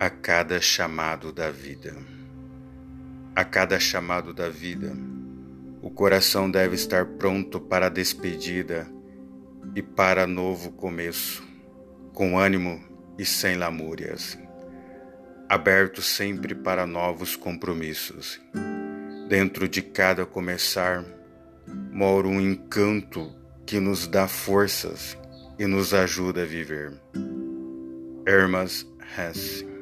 a cada chamado da vida. A cada chamado da vida, o coração deve estar pronto para a despedida e para novo começo, com ânimo e sem lamúrias, aberto sempre para novos compromissos. Dentro de cada começar, mora um encanto que nos dá forças e nos ajuda a viver. Hermas Hesse